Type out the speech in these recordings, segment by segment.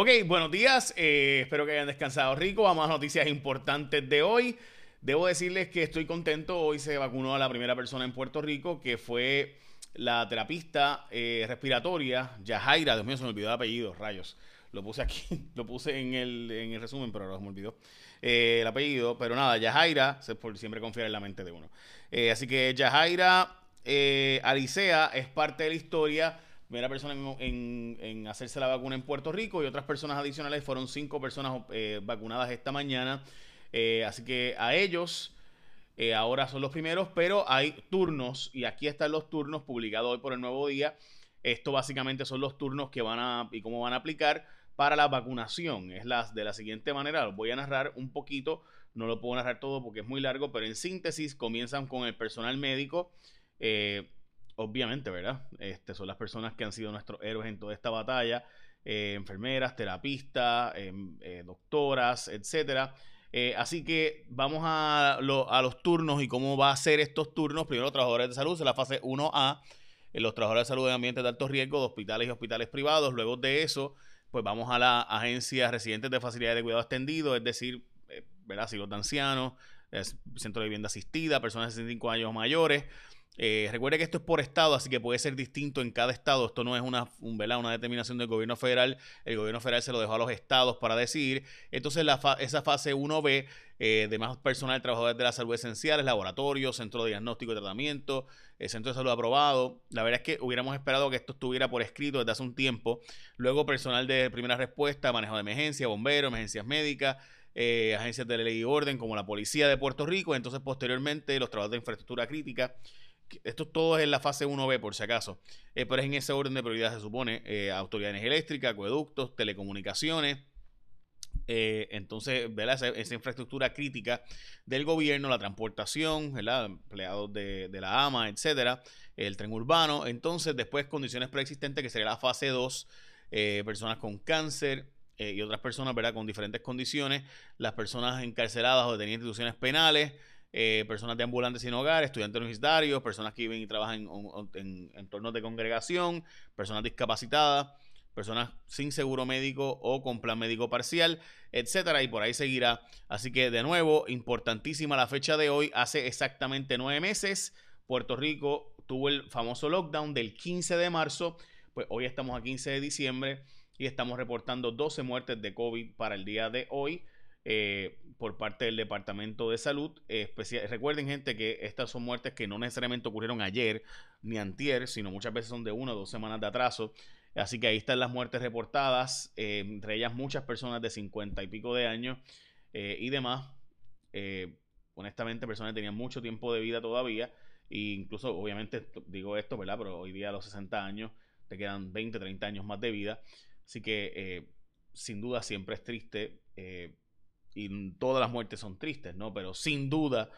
Ok, buenos días. eh, espero que hayan descansado rico. Vamos a noticias importantes de hoy. Debo decirles que estoy contento. Hoy se vacunó a la primera persona en Puerto Rico, que fue la terapista eh, respiratoria Yajaira. Dios mío, se me olvidó el apellido, rayos. Lo puse aquí, lo puse en el, en el resumen, pero ahora se me olvidó eh, el apellido. Pero nada, Yajaira, se- por siempre confiar en la mente de uno. Así que Yajaira Alicea es parte de la historia. Primera persona en, en- hacerse la vacuna en Puerto Rico y otras personas adicionales fueron cinco personas eh, vacunadas esta mañana. Eh, así que a ellos eh, ahora son los primeros, pero hay turnos y aquí están los turnos publicados hoy por el Nuevo Día. Esto básicamente son los turnos que van a y cómo van a aplicar para la vacunación. Es las de la siguiente manera. Los voy a narrar un poquito. No lo puedo narrar todo porque es muy largo, pero en síntesis comienzan con el personal médico. Obviamente, ¿verdad? Este, son las personas que han sido nuestros héroes en toda esta batalla. eh, enfermeras, terapistas, em, eh, doctoras, etcétera. Eh, así que vamos a, lo- a los turnos y cómo va a ser estos turnos. Primero, los trabajadores de salud, es la fase 1A. eh, los trabajadores de salud en ambientes de alto riesgo, de hospitales y hospitales privados. Luego de eso, pues vamos a la agencia residentes de facilidades de cuidado extendido, es decir, ¿verdad? Asilos de ancianos, centro de vivienda asistida, personas de 65 años mayores. Eh, recuerde que esto es por estado, así que puede ser distinto en cada estado. Esto no es una, un, una determinación del gobierno federal. El gobierno federal se lo dejó a los estados para decidir. Entonces, la fa- esa fase 1B eh, de más personal, trabajadores de la salud esenciales, laboratorios, centro de diagnóstico y tratamiento, eh, centro de salud aprobado. La verdad es que hubiéramos esperado que esto estuviera por escrito desde hace un tiempo. Luego, personal de primera respuesta, manejo de emergencia, bomberos, emergencias médicas. Eh, agencias de ley y orden como la policía de Puerto Rico, entonces posteriormente los trabajos de infraestructura crítica, esto todo es en la fase 1B, por si acaso. Eh, pero es en ese orden de prioridad, se supone. Eh, autoridades eléctricas, acueductos, telecomunicaciones. Entonces, ¿verdad? Esa, infraestructura crítica del gobierno, la transportación, ¿verdad? empleados de, la AMA, etcétera, el tren urbano. Entonces, después, condiciones preexistentes, que sería la fase 2, eh, personas con cáncer eh, y otras personas, ¿verdad? Con diferentes condiciones, las personas encarceladas o detenidas en instituciones penales, eh, personas de ambulantes sin hogar, estudiantes universitarios, personas que viven y trabajan en, en entornos de congregación, personas discapacitadas, personas sin seguro médico o con plan médico parcial, etcétera, y por ahí seguirá. Así que, de nuevo, importantísima la fecha de hoy. Hace exactamente nueve meses, Puerto Rico tuvo el famoso lockdown del 15 de marzo. Pues hoy estamos a 15 de diciembre y estamos reportando 12 muertes de COVID para el día de hoy. eh, por parte del Departamento de Salud. Recuerden, gente, que estas son muertes que no necesariamente ocurrieron ayer ni antier, sino muchas veces son de una o dos semanas de atraso. Así que ahí están las muertes reportadas, eh, entre ellas muchas personas de 50 y pico de años eh, y demás. Honestamente, personas que tenían mucho tiempo de vida todavía. E incluso, obviamente, digo esto, ¿verdad? Pero hoy día a los 60 años te quedan 20, 30 años más de vida. Así que, eh, sin duda, siempre es triste. eh, y todas las muertes son tristes, ¿no? Pero sin duda,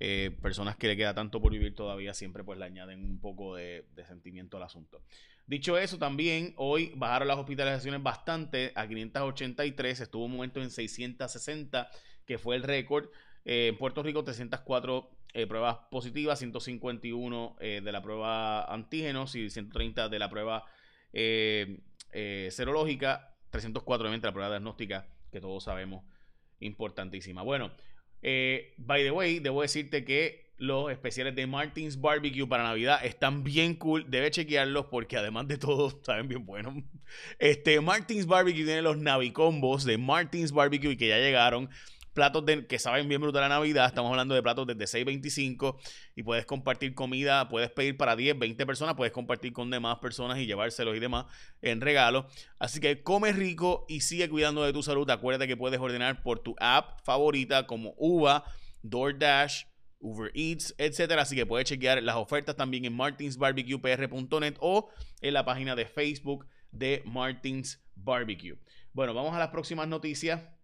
eh, personas que le queda tanto por vivir todavía siempre pues le añaden un poco de, sentimiento al asunto. Dicho eso, también hoy bajaron las hospitalizaciones bastante a 583, estuvo un momento en 660, que fue el récord. En Puerto Rico, 304 eh, pruebas positivas, 151 eh, de la prueba antígenos y 130 de la prueba eh, serológica, 304 obviamente la prueba diagnóstica, que todos sabemos, importantísima. Bueno, eh, by the way, debo decirte que los especiales de Martins Barbecue para Navidad están bien cool. Debe chequearlos porque además de todo, saben bien buenos. Este, Martins Barbecue tiene los Navicombos de Martins Barbecue que ya llegaron. Platos que saben bien brutal a Navidad. Estamos hablando de platos desde 6.25 y puedes compartir comida. Puedes pedir para 10, 20 personas. Puedes compartir con demás personas y llevárselos y demás en regalo. Así que come rico y sigue cuidando de tu salud. Acuérdate que puedes ordenar por tu app favorita como Uva, DoorDash, Uber Eats, etcétera. Así que puedes chequear las ofertas también en martinsbarbecuepr.net o en la página de Facebook de Martins Barbecue. Bueno, vamos a las próximas noticias.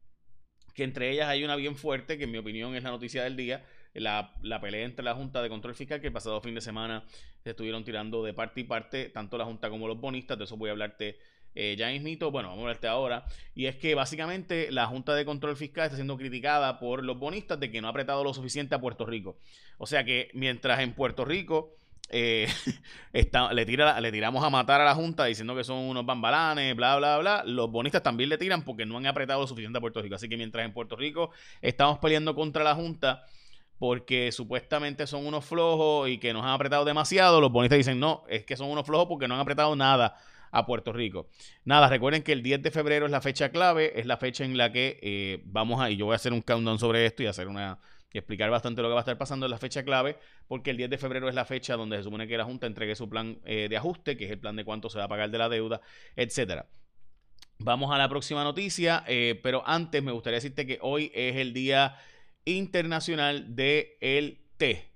Que entre ellas hay una bien fuerte, que en mi opinión es la noticia del día. La, la pelea entre la Junta de Control Fiscal, que el pasado fin de semana se estuvieron tirando de parte y parte, tanto la Junta como los bonistas. De eso voy a hablarte eh, ya mismito. Bueno, vamos a hablarte ahora. Y es que básicamente la Junta de Control Fiscal está siendo criticada por los bonistas de que no ha apretado lo suficiente a Puerto Rico. O sea que mientras en Puerto Rico eh, le, tira, le tiramos a matar a la Junta diciendo que son unos bambalanes, bla, bla, bla. Los bonistas también le tiran porque no han apretado suficiente a Puerto Rico. Así que mientras en Puerto Rico estamos peleando contra la Junta porque supuestamente son unos flojos y que nos han apretado demasiado, los bonistas dicen no, es que son unos flojos porque no han apretado nada a Puerto Rico. Nada, recuerden que el 10 de febrero es la fecha clave, es la fecha en la que eh, vamos a, y yo voy a hacer un countdown sobre esto y hacer una y explicar bastante lo que va a estar pasando en la fecha clave, porque el 10 de febrero es la fecha donde se supone que la Junta entregue su plan eh, de ajuste, que es el plan de cuánto se va a pagar de la deuda, etcétera. Vamos a la próxima noticia, eh, pero antes me gustaría decirte que hoy es el Día Internacional del Té.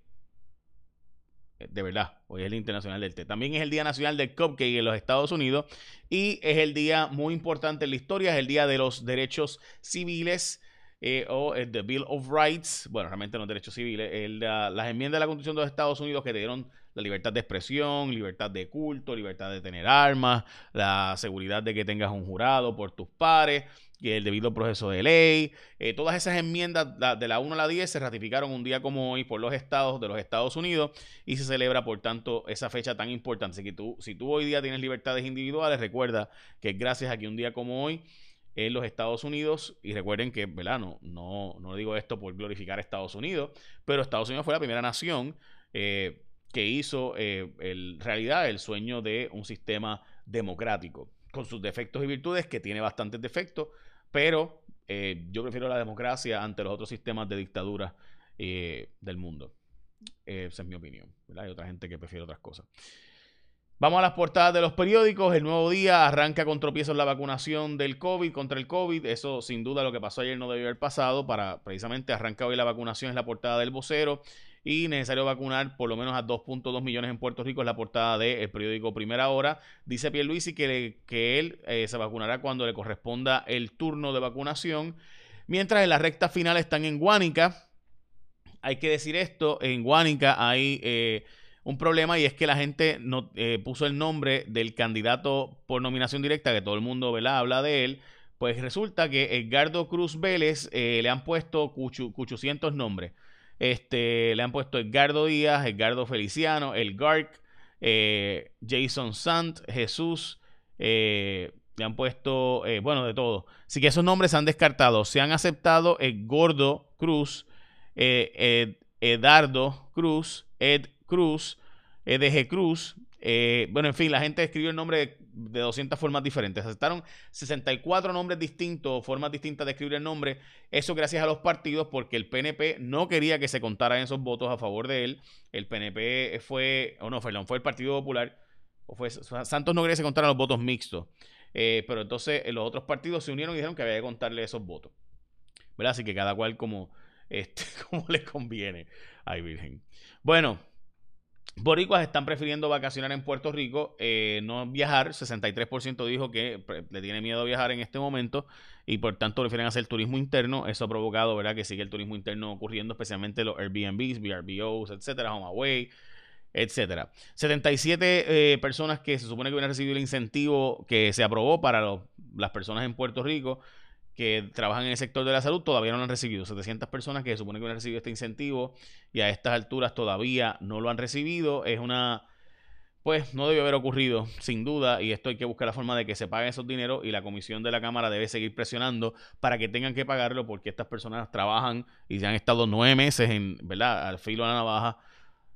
De verdad, hoy es el Internacional del Té. También es el Día Nacional del Cupcake en los Estados Unidos y es el día muy importante en la historia, es el Día de los Derechos Civiles eh, o el The Bill of Rights, bueno, realmente no derechos civiles, las enmiendas de la Constitución de los Estados Unidos que te dieron la libertad de expresión, libertad de culto, libertad de tener armas, la seguridad de que tengas un jurado por tus pares, y el debido proceso de ley. Eh, todas esas enmiendas de la 1 a la 10 se ratificaron un día como hoy por los estados de los Estados Unidos y se celebra, por tanto, esa fecha tan importante. Así que tú, si tú hoy día tienes libertades individuales, recuerda que gracias a que un día como hoy en los Estados Unidos, y recuerden que, ¿verdad? No, no, digo esto por glorificar a Estados Unidos, pero Estados Unidos fue la primera nación eh, que hizo eh, realidad el sueño de un sistema democrático, con sus defectos y virtudes, que tiene bastantes defectos, pero eh, yo prefiero la democracia ante los otros sistemas de dictadura del mundo. esa es mi opinión. Hay otra gente que prefiere otras cosas. Vamos a las portadas de los periódicos. El nuevo día arranca con tropiezos la vacunación del COVID contra el COVID. Eso sin duda lo que pasó ayer no debió haber pasado. Para precisamente arranca hoy la vacunación es la portada del vocero. Y necesario vacunar por lo menos a 2.2 millones en Puerto Rico es la portada del periódico Primera Hora. Dice Pierluisi que, que él eh, se vacunará cuando le corresponda el turno de vacunación. Mientras en la recta final están en Guánica. Hay que decir esto, en Guánica hay... Eh, un problema y es que la gente no, eh, puso el nombre del candidato por nominación directa, que todo el mundo habla de él. Pues resulta que Edgardo Cruz Vélez eh, le han puesto 800 nombres. Este, le han puesto Edgardo Díaz, Edgardo Feliciano, El Garc, eh, Jason Sant, Jesús, le han puesto, bueno, de todo. Así que esos nombres se han descartado. Se han aceptado Gordo Cruz, Edardo Cruz, Ed Cruz, EDG Cruz. Eh, bueno, en fin, la gente escribió el nombre de, 200 formas diferentes. Aceptaron 64 nombres distintos, formas distintas de escribir el nombre. Eso gracias a los partidos, porque el PNP no quería que se contaran esos votos a favor de él. El PNP fue, o no, perdón, fue el Partido Popular. O fue, Santos no quería que se contaran los votos mixtos. Eh, pero entonces eh, los otros partidos se unieron y dijeron que había que contarle esos votos. ¿Verdad? Así que cada cual como, este, como les conviene. Ay, Virgen. Bueno, Boricuas están prefiriendo vacacionar en Puerto Rico, eh, no viajar. 63% dijo que le tiene miedo a viajar en este momento y por tanto prefieren hacer turismo interno. Eso ha provocado, ¿verdad?, que sigue el turismo interno ocurriendo, especialmente los Airbnbs, VRBOs, etcétera, HomeAway, etcétera. 77 eh, personas que se supone que hubieran recibido el incentivo que se aprobó para las personas en Puerto Rico que trabajan en el sector de la salud todavía no lo han recibido. 700 personas que se supone que han recibido este incentivo y a estas alturas todavía no lo han recibido. Es una... Pues no debió haber ocurrido, sin duda, y esto hay que buscar la forma de que se paguen esos dineros y la comisión de la Cámara debe seguir presionando para que tengan que pagarlo porque estas personas trabajan y ya han estado nueve meses en, ¿verdad? al filo de la navaja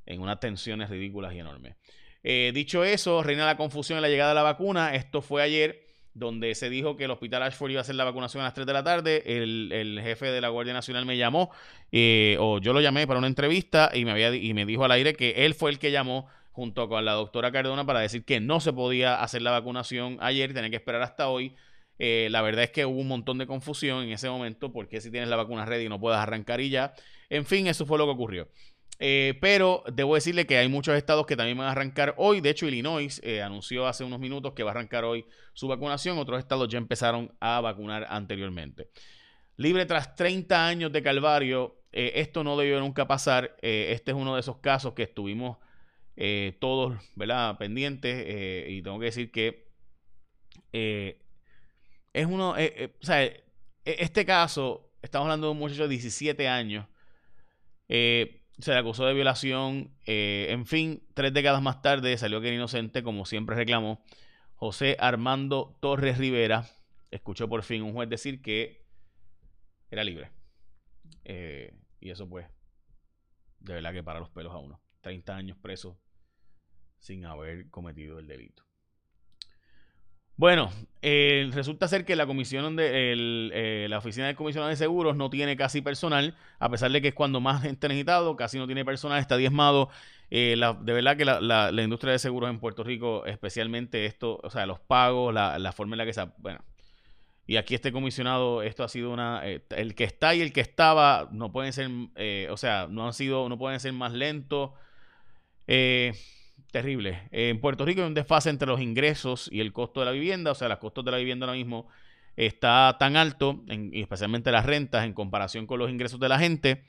en unas tensiones ridículas y enormes. Eh, dicho eso, reina la confusión en la llegada de la vacuna. Esto fue ayer donde se dijo que el hospital Ashford iba a hacer la vacunación a las 3 de la tarde. El, jefe de la Guardia Nacional me llamó, eh, o yo lo llamé para una entrevista y me, había, y me dijo al aire que él fue el que llamó junto con la doctora Cardona para decir que no se podía hacer la vacunación ayer, tenía que esperar hasta hoy. Eh, la verdad es que hubo un montón de confusión en ese momento, porque si tienes la vacuna ready no puedes arrancar y ya. En fin, eso fue lo que ocurrió. Eh, pero debo decirle que hay muchos estados que también van a arrancar hoy. De hecho, Illinois eh, anunció hace unos minutos que va a arrancar hoy su vacunación. Otros estados ya empezaron a vacunar anteriormente. Libre tras 30 años de calvario, eh, esto no debió nunca pasar. este es uno de esos casos que estuvimos todos ¿verdad? pendientes. y tengo que decir que es uno, o sea, este caso, estamos hablando de un muchacho de 17 años se le acusó de violación. Eh, en fin, tres décadas más tarde salió que era inocente, como siempre reclamó. José Armando Torres Rivera escuchó por fin un juez decir que era libre. Eh, y eso pues, de verdad que para los pelos a uno. 30 años preso sin haber cometido el delito. Bueno, eh, resulta ser que la comisión de eh, la oficina del comisionado de seguros no tiene casi personal, a pesar de que es cuando más gente necesitado, casi no tiene personal, está diezmado. Eh, de verdad que la, industria de seguros en Puerto Rico, especialmente esto, o sea, los pagos, la, forma en la que se, bueno, y aquí este comisionado, esto ha sido una, el que está y el que estaba no pueden ser, o sea, no han sido, no pueden ser más lentos. Eh, terrible. En Puerto Rico hay un desfase entre los ingresos y el costo de la vivienda, o sea, los costos de la vivienda ahora mismo está tan alto, y especialmente las rentas en comparación con los ingresos de la gente,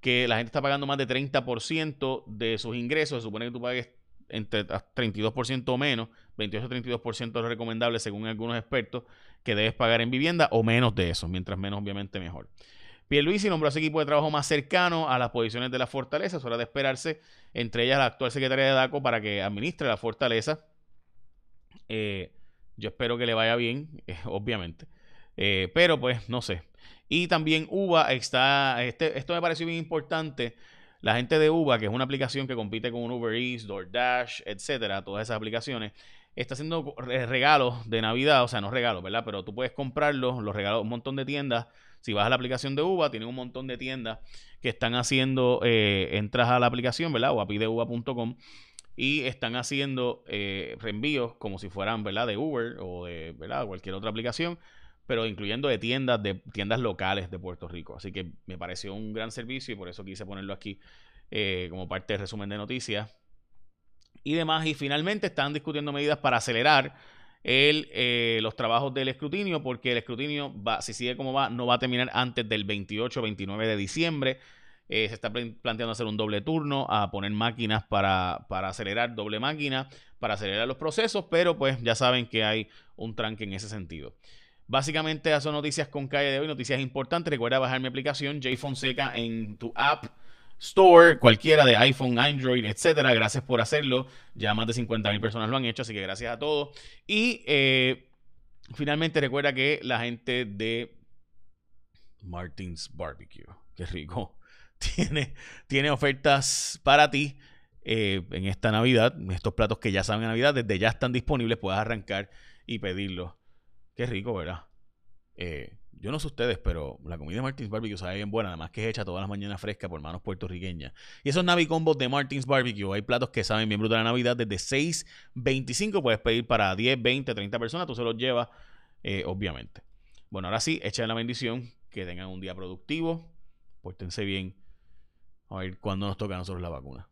que la gente está pagando más de 30% de sus ingresos. Se supone que tú pagues entre 32% o menos, 28-32% es recomendable según algunos expertos, que debes pagar en vivienda o menos de eso, mientras menos obviamente mejor. Pierluisi nombró a ese equipo de trabajo más cercano a las posiciones de la fortaleza, es hora de esperarse, entre ellas la actual secretaria de DACO para que administre la fortaleza. Eh, yo espero que le vaya bien, eh, obviamente. Eh, pero pues no sé. Y también UBA está, este, esto me pareció bien importante. La gente de UBA, que es una aplicación que compite con Uber Eats, DoorDash, etcétera, todas esas aplicaciones, está haciendo regalos de Navidad, o sea, no regalos, ¿verdad? Pero tú puedes comprarlos, los regalos, un montón de tiendas si vas a la aplicación de UVA, tienen un montón de tiendas que están haciendo, eh, entras a la aplicación, ¿verdad? O a pideuva.com y están haciendo eh, reenvíos como si fueran, ¿verdad? De Uber o de, ¿verdad? Cualquier otra aplicación, pero incluyendo de tiendas, de tiendas locales de Puerto Rico. Así que me pareció un gran servicio y por eso quise ponerlo aquí eh, como parte del resumen de noticias y demás. Y finalmente están discutiendo medidas para acelerar el, eh, los trabajos del escrutinio, porque el escrutinio, va, si sigue como va, no va a terminar antes del 28 29 de diciembre. Eh, se está planteando hacer un doble turno, a poner máquinas para, para, acelerar, doble máquina, para acelerar los procesos, pero pues ya saben que hay un tranque en ese sentido. Básicamente, esas son noticias con calle de hoy, noticias importantes. Recuerda bajar mi aplicación J Fonseca en tu app Store, cualquiera de iPhone, Android, etcétera. Gracias por hacerlo. Ya más de 50 mil personas lo han hecho, así que gracias a todos. Y eh, finalmente recuerda que la gente de Martins Barbecue, qué rico, tiene, tiene ofertas para ti. Eh, en esta Navidad, estos platos que ya saben a Navidad, desde ya están disponibles, puedes arrancar y pedirlos. Qué rico, ¿verdad? Eh, yo no sé ustedes, pero la comida de Martins Barbecue sabe bien buena, además que es hecha todas las mañanas fresca por manos puertorriqueñas. Y esos Navi Combos de Martins Barbecue, hay platos que saben bien brutal la Navidad, desde 6.25 puedes pedir para 10, 20, 30 personas, tú se los llevas, eh, obviamente. Bueno, ahora sí, echen la bendición, que tengan un día productivo, pórtense bien. A ver cuándo nos toca a nosotros la vacuna.